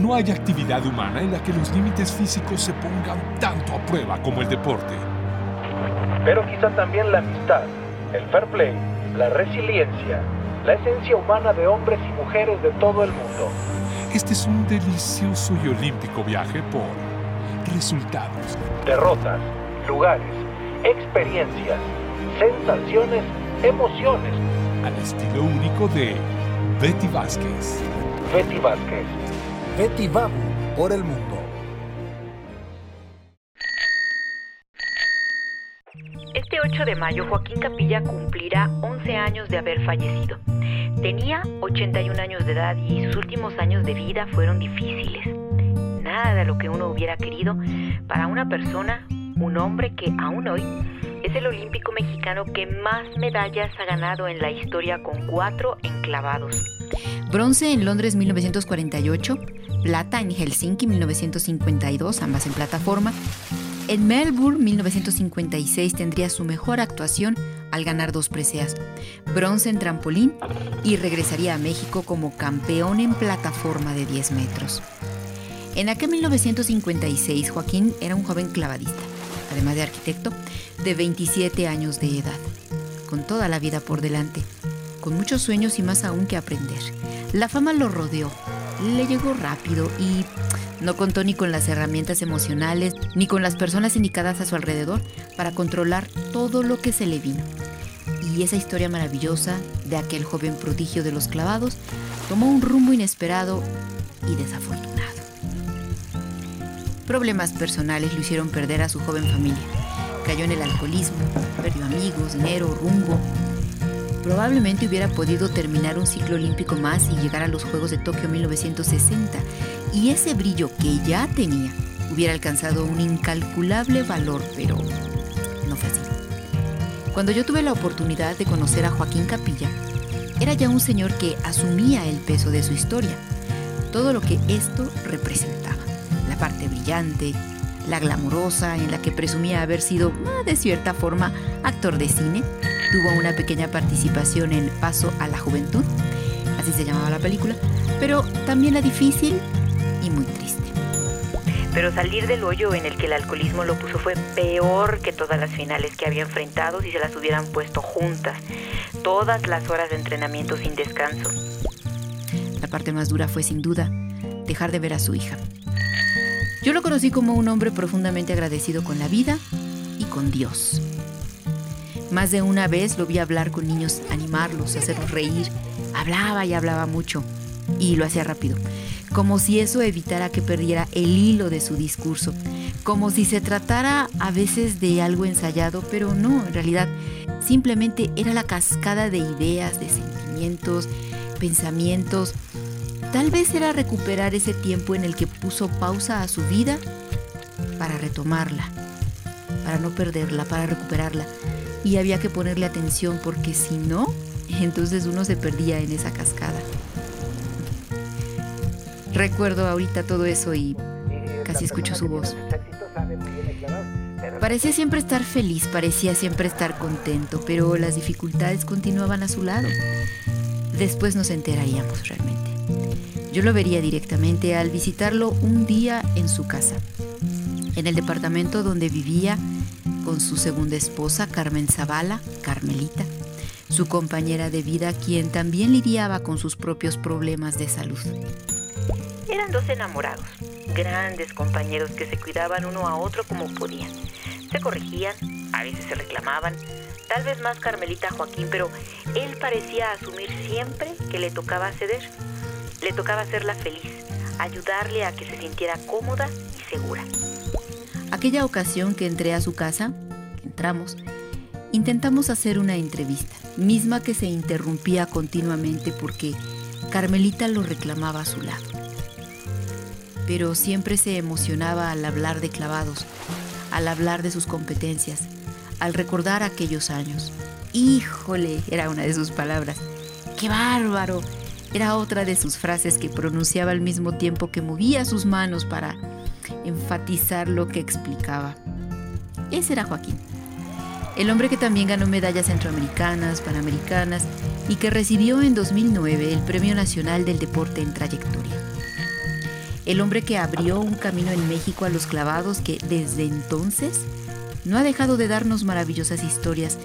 no hay actividad humana en la que los límites físicos se pongan tanto a prueba como el deporte. Pero quizá también la amistad, el fair play, la resiliencia, la esencia humana de hombres y mujeres de todo el mundo. Este es un delicioso y olímpico viaje por resultados, derrotas, lugares, experiencias, sensaciones, emociones. Al estilo único de Betty Vázquez. Betty Vázquez. Betty Babu por el mundo. Este 8 de mayo Joaquín Capilla cumplirá 11 años de haber fallecido. Tenía 81 años de edad y sus últimos años de vida fueron difíciles. Nada de lo que uno hubiera querido para una persona, un hombre que aún hoy es el olímpico mexicano que más medallas ha ganado en la historia con cuatro enclavados. Bronce en Londres 1948, plata en Helsinki 1952, ambas en plataforma. En Melbourne 1956 tendría su mejor actuación al ganar dos preseas, bronce en trampolín y regresaría a México como campeón en plataforma de 10 metros. En aquel 1956 Joaquín era un joven clavadista, además de arquitecto, de 27 años de edad, con toda la vida por delante, con muchos sueños y más aún que aprender. La fama lo rodeó, le llegó rápido y no contó ni con las herramientas emocionales ni con las personas indicadas a su alrededor para controlar todo lo que se le vino. Y esa historia maravillosa de aquel joven prodigio de los clavados tomó un rumbo inesperado y desafortunado. Problemas personales lo hicieron perder a su joven familia. Cayó en el alcoholismo, perdió amigos, dinero, rumbo. Probablemente hubiera podido terminar un ciclo olímpico más y llegar a los Juegos de Tokio 1960. Y ese brillo que ya tenía hubiera alcanzado un incalculable valor, pero no fue así. Cuando yo tuve la oportunidad de conocer a Joaquín Capilla, era ya un señor que asumía el peso de su historia, todo lo que esto representaba. La parte brillante, la glamurosa en la que presumía haber sido, de cierta forma, actor de cine. Tuvo una pequeña participación en Paso a la Juventud, así se llamaba la película, pero también la difícil y muy triste. Pero salir del hoyo en el que el alcoholismo lo puso fue peor que todas las finales que había enfrentado si se las hubieran puesto juntas. Todas las horas de entrenamiento sin descanso. La parte más dura fue sin duda dejar de ver a su hija. Yo lo conocí como un hombre profundamente agradecido con la vida y con Dios. Más de una vez lo vi hablar con niños, animarlos, hacerlos reír. Hablaba y hablaba mucho y lo hacía rápido, como si eso evitara que perdiera el hilo de su discurso, como si se tratara a veces de algo ensayado, pero no, en realidad simplemente era la cascada de ideas, de sentimientos, pensamientos. Tal vez era recuperar ese tiempo en el que puso pausa a su vida para retomarla, para no perderla, para recuperarla. Y había que ponerle atención porque si no, entonces uno se perdía en esa cascada. Recuerdo ahorita todo eso y casi escucho su voz. Parecía siempre estar feliz, parecía siempre estar contento, pero las dificultades continuaban a su lado. Después nos enteraríamos realmente. Yo lo vería directamente al visitarlo un día en su casa, en el departamento donde vivía con su segunda esposa, Carmen Zavala, Carmelita, su compañera de vida, quien también lidiaba con sus propios problemas de salud. Eran dos enamorados, grandes compañeros que se cuidaban uno a otro como podían. Se corregían, a veces se reclamaban, tal vez más Carmelita Joaquín, pero él parecía asumir siempre que le tocaba ceder. Le tocaba hacerla feliz, ayudarle a que se sintiera cómoda y segura. Aquella ocasión que entré a su casa, entramos, intentamos hacer una entrevista, misma que se interrumpía continuamente porque Carmelita lo reclamaba a su lado. Pero siempre se emocionaba al hablar de clavados, al hablar de sus competencias, al recordar aquellos años. Híjole, era una de sus palabras. ¡Qué bárbaro! Era otra de sus frases que pronunciaba al mismo tiempo que movía sus manos para enfatizar lo que explicaba. Ese era Joaquín, el hombre que también ganó medallas centroamericanas, panamericanas y que recibió en 2009 el Premio Nacional del Deporte en Trayectoria. el hombre que abrió un camino en México a los clavados que desde entonces no ha dejado de darnos maravillosas historias,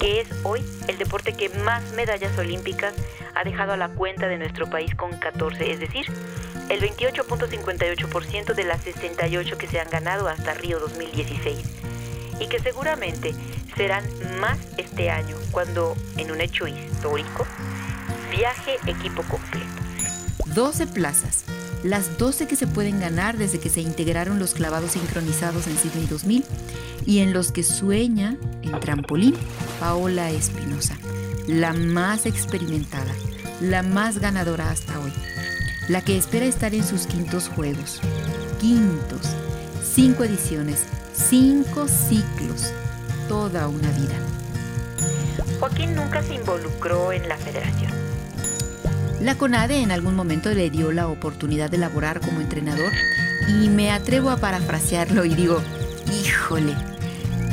que es hoy el deporte que más medallas olímpicas ha dejado a la cuenta de nuestro país con 14, es decir, el 28.58% de las 68 que se han ganado hasta Río 2016 y que seguramente serán más este año cuando, en un hecho histórico, viaje equipo completo. 12 plazas, las 12 que se pueden ganar desde que se integraron los clavados sincronizados en Sydney 2000 y en los que sueña en trampolín Paola Espinosa, la más experimentada, la más ganadora hasta hoy, la que espera estar en sus quintos juegos. Quintos, cinco ediciones, cinco ciclos, toda una vida. Joaquín nunca se involucró en la federación. La CONADE en algún momento le dio la oportunidad de laborar como entrenador y me atrevo a parafrasearlo y digo, híjole,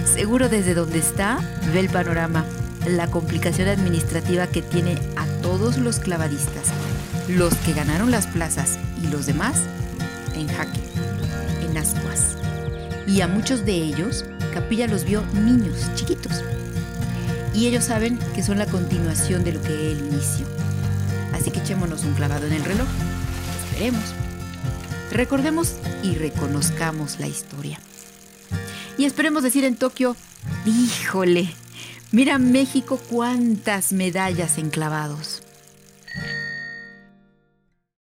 seguro desde donde está ve el panorama, la complicación administrativa que tiene a todos los clavadistas, los que ganaron las plazas y los demás en jaque, en ascuas. Y a muchos de ellos, Capilla los vio niños, chiquitos. Y ellos saben que son la continuación de lo que él inició. Así que echémonos un clavado en el reloj. Esperemos. Recordemos y reconozcamos la historia. Y esperemos decir en Tokio, híjole, mira México cuántas medallas en clavados.